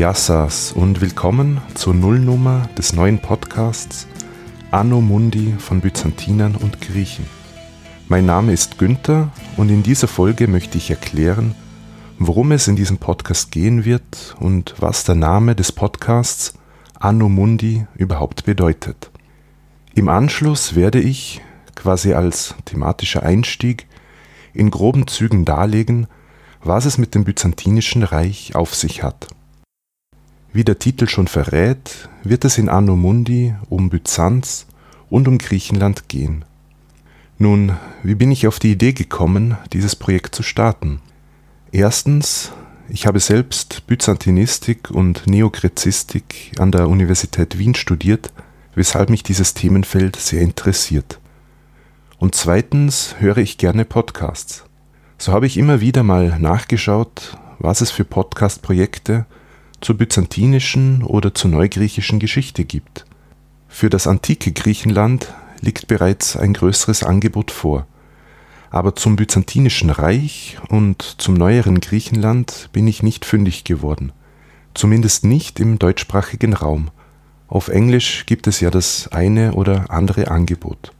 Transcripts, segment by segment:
Yassas und willkommen zur Nullnummer des neuen Podcasts Anno Mundi von Byzantinern und Griechen. Mein Name ist Günther und in dieser Folge möchte ich erklären, worum es in diesem Podcast gehen wird und was der Name des Podcasts Anno Mundi überhaupt bedeutet. Im Anschluss werde ich, quasi als thematischer Einstieg, in groben Zügen darlegen, was es mit dem Byzantinischen Reich auf sich hat. Wie der Titel schon verrät, wird es in Anno Mundi um Byzanz und um Griechenland gehen. Nun, wie bin ich auf die Idee gekommen, dieses Projekt zu starten? Erstens, ich habe selbst Byzantinistik und Neokrezistik an der Universität Wien studiert, weshalb mich dieses Themenfeld sehr interessiert. Und zweitens höre ich gerne Podcasts. So habe ich immer wieder mal nachgeschaut, was es für Podcast-Projekte zur byzantinischen oder zur neugriechischen Geschichte gibt. Für das antike Griechenland liegt bereits ein größeres Angebot vor. Aber zum byzantinischen Reich und zum neueren Griechenland bin ich nicht fündig geworden. Zumindest nicht im deutschsprachigen Raum. Auf Englisch gibt es ja das eine oder andere Angebot.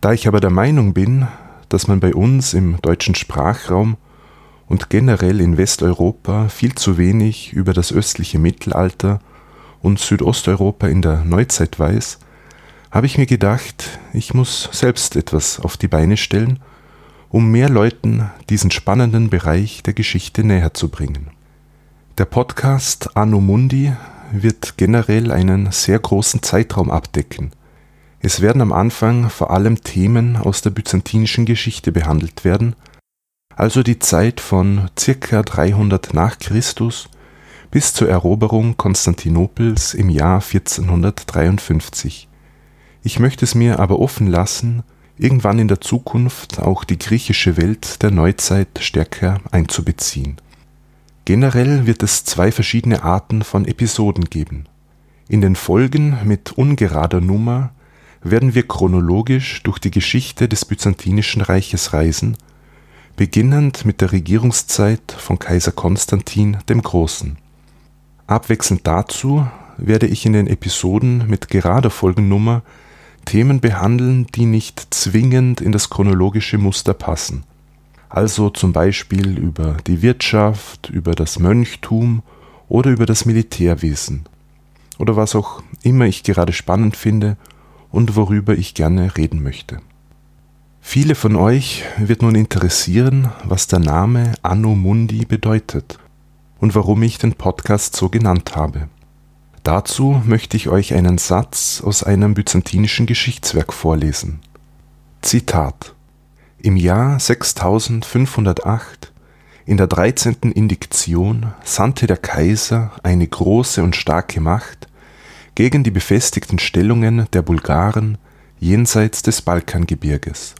Da ich aber der Meinung bin, dass man bei uns im deutschen Sprachraum und generell in Westeuropa viel zu wenig über das östliche Mittelalter und Südosteuropa in der Neuzeit weiß, habe ich mir gedacht, ich muss selbst etwas auf die Beine stellen, um mehr Leuten diesen spannenden Bereich der Geschichte näher zu bringen. Der Podcast Anno Mundi wird generell einen sehr großen Zeitraum abdecken. Es werden am Anfang vor allem Themen aus der byzantinischen Geschichte behandelt werden, also die Zeit von circa 300 nach Christus bis zur Eroberung Konstantinopels im Jahr 1453. Ich möchte es mir aber offen lassen, irgendwann in der Zukunft auch die griechische Welt der Neuzeit stärker einzubeziehen. Generell wird es zwei verschiedene Arten von Episoden geben. In den Folgen mit ungerader Nummer werden wir chronologisch durch die Geschichte des Byzantinischen Reiches reisen beginnend mit der Regierungszeit von Kaiser Konstantin dem Großen. Abwechselnd dazu werde ich in den Episoden mit gerader Folgennummer Themen behandeln, die nicht zwingend in das chronologische Muster passen. Also zum Beispiel über die Wirtschaft, über das Mönchtum oder über das Militärwesen. Oder was auch immer ich gerade spannend finde und worüber ich gerne reden möchte. Viele von euch wird nun interessieren, was der Name Anno Mundi bedeutet und warum ich den Podcast so genannt habe. Dazu möchte ich euch einen Satz aus einem byzantinischen Geschichtswerk vorlesen. Zitat Im Jahr 6508 in der 13. Indiktion sandte der Kaiser eine große und starke Macht gegen die befestigten Stellungen der Bulgaren jenseits des Balkangebirges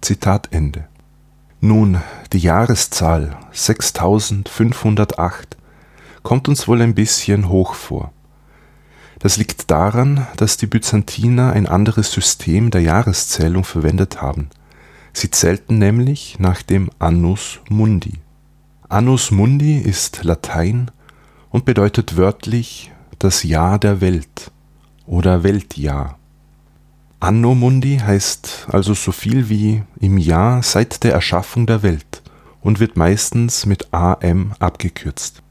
Zitat Ende. Nun, die Jahreszahl 6508 kommt uns wohl ein bisschen hoch vor. Das liegt daran, dass die Byzantiner ein anderes System der Jahreszählung verwendet haben. Sie zählten nämlich nach dem Annus Mundi. Annus Mundi ist Latein und bedeutet wörtlich das Jahr der Welt oder Weltjahr. Anno Mundi heißt also so viel wie im Jahr seit der Erschaffung der Welt und wird meistens mit AM abgekürzt.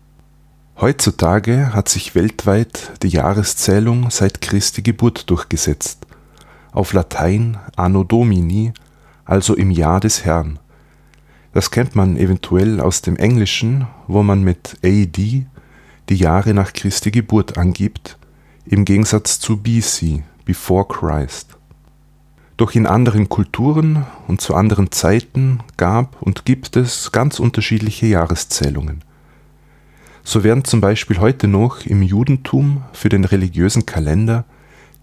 Heutzutage hat sich weltweit die Jahreszählung seit Christi Geburt durchgesetzt, auf Latein Anno Domini, also im Jahr des Herrn. Das kennt man eventuell aus dem Englischen, wo man mit AD die Jahre nach Christi Geburt angibt, im Gegensatz zu BC, Before Christ. Doch in anderen Kulturen und zu anderen Zeiten gab und gibt es ganz unterschiedliche Jahreszählungen. So werden zum Beispiel heute noch im Judentum für den religiösen Kalender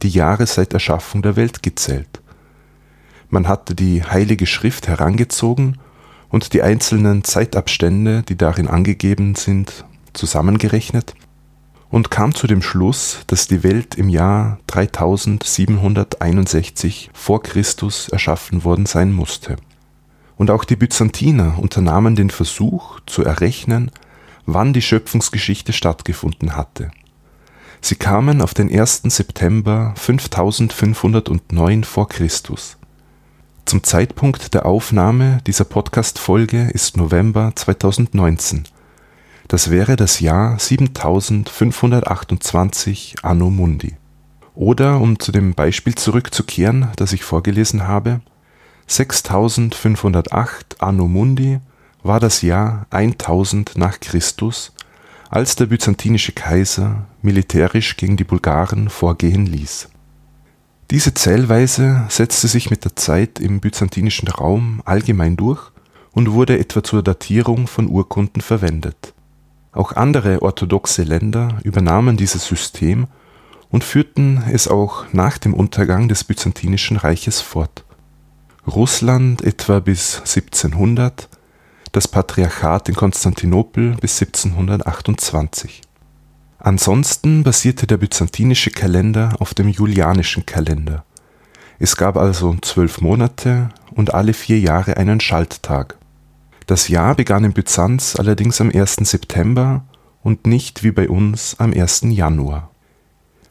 die Jahre seit Erschaffung der Welt gezählt. Man hatte die Heilige Schrift herangezogen und die einzelnen Zeitabstände, die darin angegeben sind, zusammengerechnet und kam zu dem Schluss, dass die Welt im Jahr 3761 vor Christus erschaffen worden sein musste. Und auch die Byzantiner unternahmen den Versuch zu errechnen, wann die Schöpfungsgeschichte stattgefunden hatte. Sie kamen auf den 1. September 5509 vor Christus. Zum Zeitpunkt der Aufnahme dieser Podcast-Folge ist November 2019. Das wäre das Jahr 7528 Anno Mundi. Oder, um zu dem Beispiel zurückzukehren, das ich vorgelesen habe, 6508 Anno Mundi war das Jahr 1000 nach Christus, als der byzantinische Kaiser militärisch gegen die Bulgaren vorgehen ließ. Diese Zählweise setzte sich mit der Zeit im byzantinischen Raum allgemein durch und wurde etwa zur Datierung von Urkunden verwendet. Auch andere orthodoxe Länder übernahmen dieses System und führten es auch nach dem Untergang des Byzantinischen Reiches fort. Russland etwa bis 1700, das Patriarchat in Konstantinopel bis 1728. Ansonsten basierte der byzantinische Kalender auf dem julianischen Kalender. Es gab also zwölf Monate und alle vier Jahre einen Schalttag. Das Jahr begann in Byzanz allerdings am 1. September und nicht wie bei uns am 1. Januar.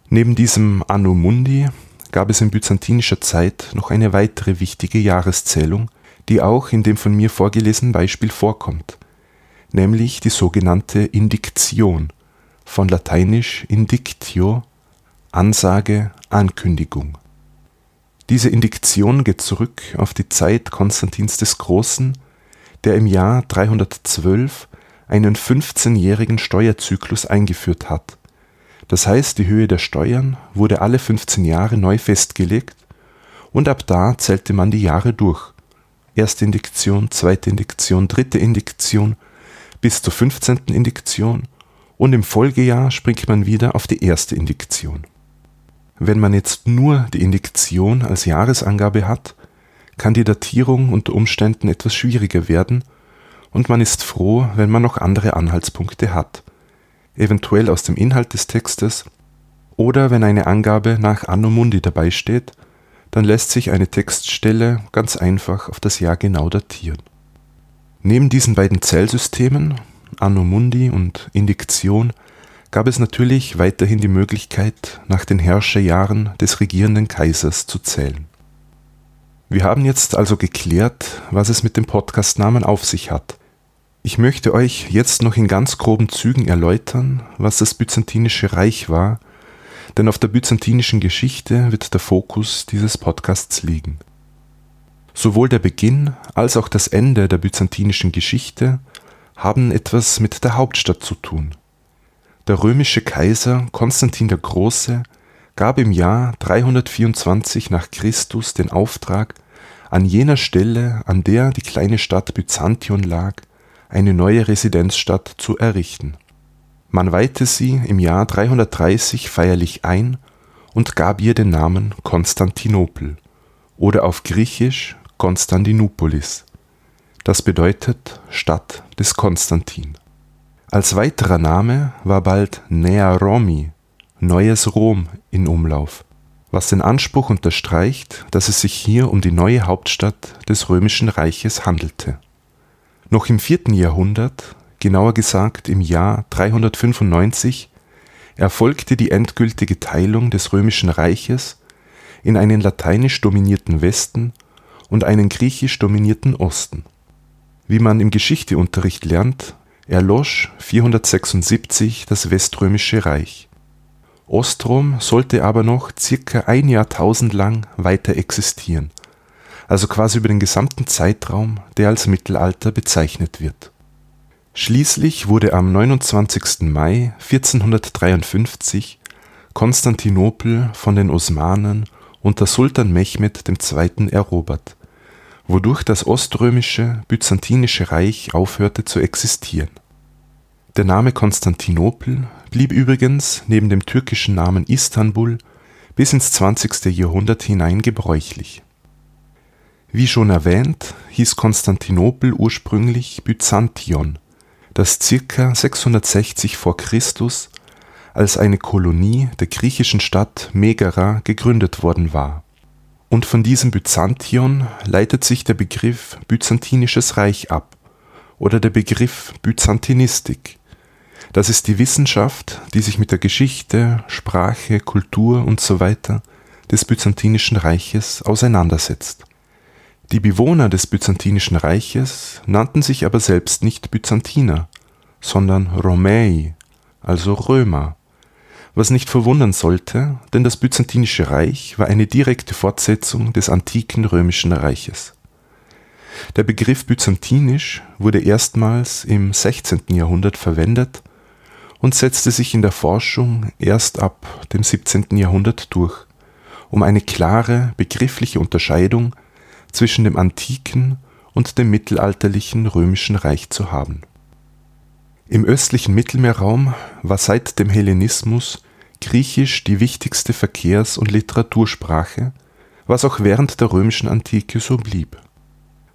Neben diesem Anno Mundi gab es in byzantinischer Zeit noch eine weitere wichtige Jahreszählung, die auch in dem von mir vorgelesenen Beispiel vorkommt, nämlich die sogenannte Indiktion, von lateinisch indictio, Ansage, Ankündigung. Diese Indiktion geht zurück auf die Zeit Konstantins des Großen, der im Jahr 312 einen 15-jährigen Steuerzyklus eingeführt hat das heißt, die Höhe der Steuern wurde alle 15 Jahre neu festgelegt und ab da zählte man die Jahre durch. Erste Indiktion, zweite Indiktion, dritte Indiktion bis zur 15. Indiktion und im Folgejahr springt man wieder auf die erste Indiktion. Wenn man jetzt nur die Indiktion als Jahresangabe hat, kann die Datierung unter Umständen etwas schwieriger werden und man ist froh, wenn man noch andere Anhaltspunkte hat eventuell aus dem Inhalt des Textes, oder wenn eine Angabe nach Anno Mundi dabei steht, dann lässt sich eine Textstelle ganz einfach auf das Jahr genau datieren. Neben diesen beiden Zählsystemen, Anno Mundi und Indiktion, gab es natürlich weiterhin die Möglichkeit, nach den Herrscherjahren des regierenden Kaisers zu zählen. Wir haben jetzt also geklärt, was es mit dem Podcastnamen auf sich hat. Ich möchte euch jetzt noch in ganz groben Zügen erläutern, was das Byzantinische Reich war, denn auf der byzantinischen Geschichte wird der Fokus dieses Podcasts liegen. Sowohl der Beginn als auch das Ende der byzantinischen Geschichte haben etwas mit der Hauptstadt zu tun. Der römische Kaiser Konstantin der Große gab im Jahr 324 nach Christus den Auftrag, an jener Stelle, an der die kleine Stadt Byzantion lag, eine neue Residenzstadt zu errichten. Man weihte sie im Jahr 330 feierlich ein und gab ihr den Namen Konstantinopel oder auf Griechisch Konstantinopolis. Das bedeutet Stadt des Konstantin. Als weiterer Name war bald Nea Romi, neues Rom, in Umlauf, was den Anspruch unterstreicht, dass es sich hier um die neue Hauptstadt des römischen Reiches handelte noch im vierten Jahrhundert, genauer gesagt im Jahr 395, erfolgte die endgültige Teilung des römischen Reiches in einen lateinisch dominierten Westen und einen griechisch dominierten Osten. Wie man im Geschichteunterricht lernt, erlosch 476 das Weströmische Reich. Ostrom sollte aber noch circa ein Jahrtausend lang weiter existieren also quasi über den gesamten Zeitraum, der als Mittelalter bezeichnet wird. Schließlich wurde am 29. Mai 1453 Konstantinopel von den Osmanen unter Sultan Mechmed II. erobert, wodurch das oströmische Byzantinische Reich aufhörte zu existieren. Der Name Konstantinopel blieb übrigens neben dem türkischen Namen Istanbul bis ins 20. Jahrhundert hinein gebräuchlich wie schon erwähnt, hieß Konstantinopel ursprünglich Byzantion, das ca. 660 v. Chr. als eine Kolonie der griechischen Stadt Megara gegründet worden war. Und von diesem Byzantion leitet sich der Begriff Byzantinisches Reich ab oder der Begriff Byzantinistik, Das ist die Wissenschaft, die sich mit der Geschichte, Sprache, Kultur und so weiter des Byzantinischen Reiches auseinandersetzt. Die Bewohner des Byzantinischen Reiches nannten sich aber selbst nicht Byzantiner, sondern Romäi, also Römer, was nicht verwundern sollte, denn das Byzantinische Reich war eine direkte Fortsetzung des antiken römischen Reiches. Der Begriff byzantinisch wurde erstmals im 16. Jahrhundert verwendet und setzte sich in der Forschung erst ab dem 17. Jahrhundert durch, um eine klare begriffliche Unterscheidung zwischen dem antiken und dem mittelalterlichen römischen Reich zu haben. Im östlichen Mittelmeerraum war seit dem Hellenismus Griechisch die wichtigste Verkehrs- und Literatursprache, was auch während der römischen Antike so blieb.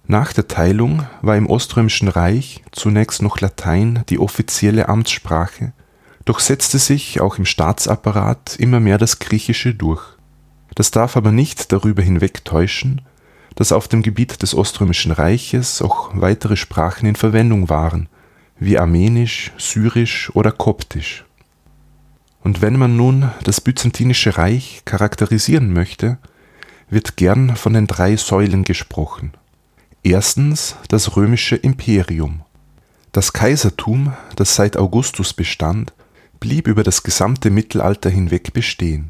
Nach der Teilung war im Oströmischen Reich zunächst noch Latein die offizielle Amtssprache, doch setzte sich auch im Staatsapparat immer mehr das Griechische durch. Das darf aber nicht darüber hinwegtäuschen, dass auf dem Gebiet des Oströmischen Reiches auch weitere Sprachen in Verwendung waren, wie Armenisch, Syrisch oder Koptisch. Und wenn man nun das Byzantinische Reich charakterisieren möchte, wird gern von den drei Säulen gesprochen. Erstens das römische Imperium. Das Kaisertum, das seit Augustus bestand, blieb über das gesamte Mittelalter hinweg bestehen.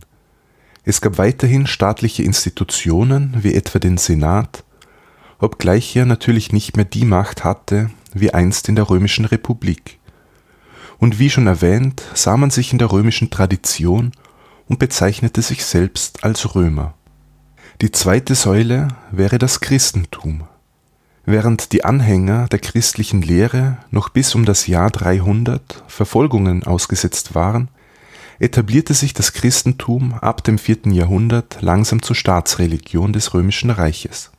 Es gab weiterhin staatliche Institutionen wie etwa den Senat, obgleich er natürlich nicht mehr die Macht hatte wie einst in der römischen Republik. Und wie schon erwähnt, sah man sich in der römischen Tradition und bezeichnete sich selbst als Römer. Die zweite Säule wäre das Christentum. Während die Anhänger der christlichen Lehre noch bis um das Jahr 300 Verfolgungen ausgesetzt waren, etablierte sich das Christentum ab dem 4. Jahrhundert langsam zur Staatsreligion des römischen Reiches.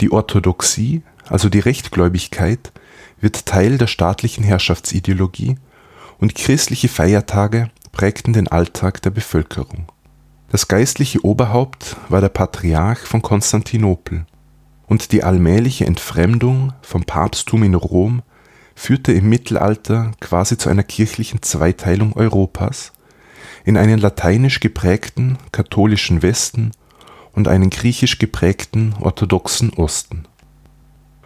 Die Orthodoxie, also die Rechtgläubigkeit, wird Teil der staatlichen Herrschaftsideologie und christliche Feiertage prägten den Alltag der Bevölkerung. Das geistliche Oberhaupt war der Patriarch von Konstantinopel und die allmähliche Entfremdung vom Papsttum in Rom führte im Mittelalter quasi zu einer kirchlichen Zweiteilung Europas in einen lateinisch geprägten katholischen Westen und einen griechisch geprägten orthodoxen Osten.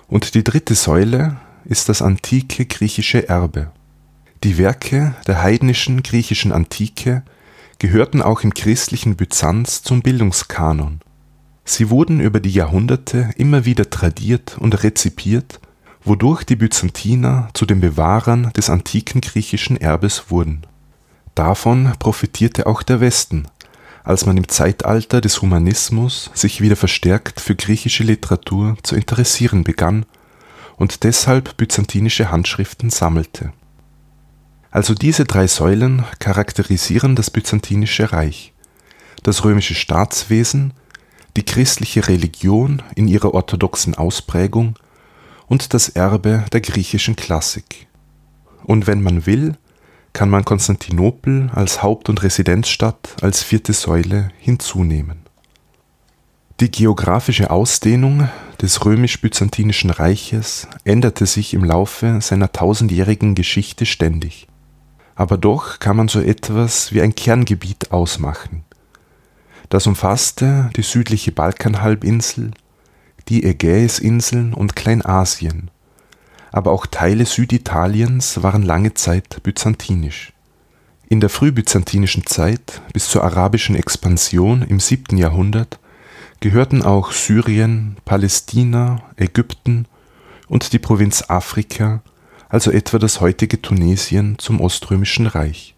Und die dritte Säule ist das antike griechische Erbe. Die Werke der heidnischen griechischen Antike gehörten auch im christlichen Byzanz zum Bildungskanon Sie wurden über die Jahrhunderte immer wieder tradiert und rezipiert, wodurch die Byzantiner zu den Bewahrern des antiken griechischen Erbes wurden. Davon profitierte auch der Westen, als man im Zeitalter des Humanismus sich wieder verstärkt für griechische Literatur zu interessieren begann und deshalb byzantinische Handschriften sammelte. Also diese drei Säulen charakterisieren das byzantinische Reich. Das römische Staatswesen die christliche Religion in ihrer orthodoxen Ausprägung und das Erbe der griechischen Klassik. Und wenn man will, kann man Konstantinopel als Haupt- und Residenzstadt als vierte Säule hinzunehmen. Die geografische Ausdehnung des römisch-byzantinischen Reiches änderte sich im Laufe seiner tausendjährigen Geschichte ständig. Aber doch kann man so etwas wie ein Kerngebiet ausmachen, das umfasste die südliche Balkanhalbinsel, die Ägäisinseln und Kleinasien, aber auch Teile Süditaliens waren lange Zeit byzantinisch. In der frühbyzantinischen Zeit bis zur arabischen Expansion im 7. Jahrhundert gehörten auch Syrien, Palästina, Ägypten und die Provinz Afrika, also etwa das heutige Tunesien, zum Oströmischen Reich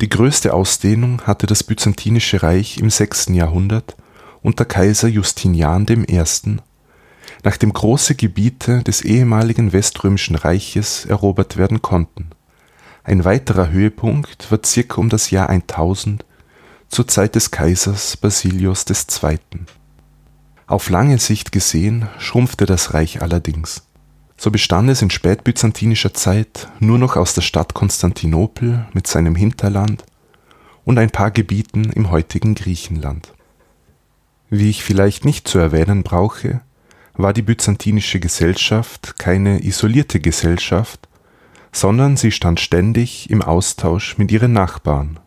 die größte Ausdehnung hatte das Byzantinische Reich im 6. Jahrhundert unter Kaiser Justinian I., nachdem große Gebiete des ehemaligen Weströmischen Reiches erobert werden konnten. Ein weiterer Höhepunkt war circa um das Jahr 1000 zur Zeit des Kaisers Basilios II. Auf lange Sicht gesehen schrumpfte das Reich allerdings so bestand es in spätbyzantinischer Zeit nur noch aus der Stadt Konstantinopel mit seinem Hinterland und ein paar Gebieten im heutigen Griechenland. Wie ich vielleicht nicht zu erwähnen brauche, war die byzantinische Gesellschaft keine isolierte Gesellschaft, sondern sie stand ständig im Austausch mit ihren Nachbarn,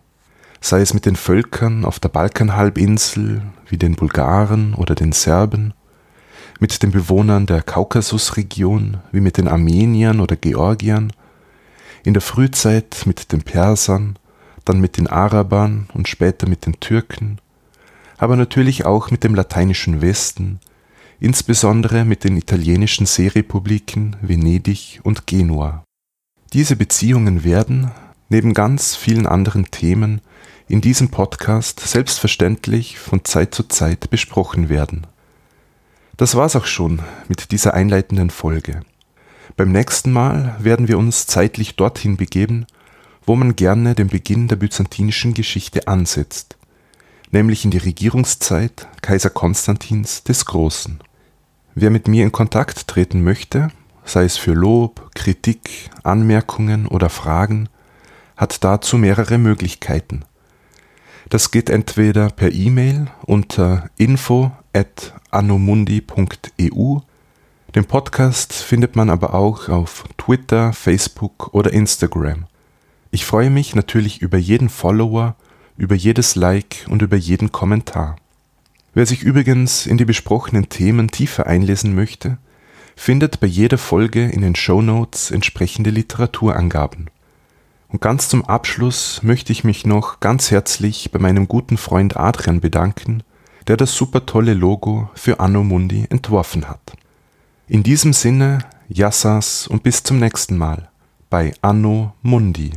sei es mit den Völkern auf der Balkanhalbinsel wie den Bulgaren oder den Serben, mit den Bewohnern der Kaukasusregion wie mit den Armeniern oder Georgiern, in der Frühzeit mit den Persern, dann mit den Arabern und später mit den Türken, aber natürlich auch mit dem lateinischen Westen, insbesondere mit den italienischen Seerepubliken Venedig und Genua. Diese Beziehungen werden, neben ganz vielen anderen Themen, in diesem Podcast selbstverständlich von Zeit zu Zeit besprochen werden. Das war's auch schon mit dieser einleitenden Folge. Beim nächsten Mal werden wir uns zeitlich dorthin begeben, wo man gerne den Beginn der byzantinischen Geschichte ansetzt, nämlich in die Regierungszeit Kaiser Konstantins des Großen. Wer mit mir in Kontakt treten möchte, sei es für Lob, Kritik, Anmerkungen oder Fragen, hat dazu mehrere Möglichkeiten. Das geht entweder per E-Mail unter info@anomundi.eu. Den Podcast findet man aber auch auf Twitter, Facebook oder Instagram. Ich freue mich natürlich über jeden Follower, über jedes Like und über jeden Kommentar. Wer sich übrigens in die besprochenen Themen tiefer einlesen möchte, findet bei jeder Folge in den Show Notes entsprechende Literaturangaben. Und ganz zum Abschluss möchte ich mich noch ganz herzlich bei meinem guten Freund Adrian bedanken, der das super tolle Logo für Anno Mundi entworfen hat. In diesem Sinne, Yassas und bis zum nächsten Mal bei Anno Mundi.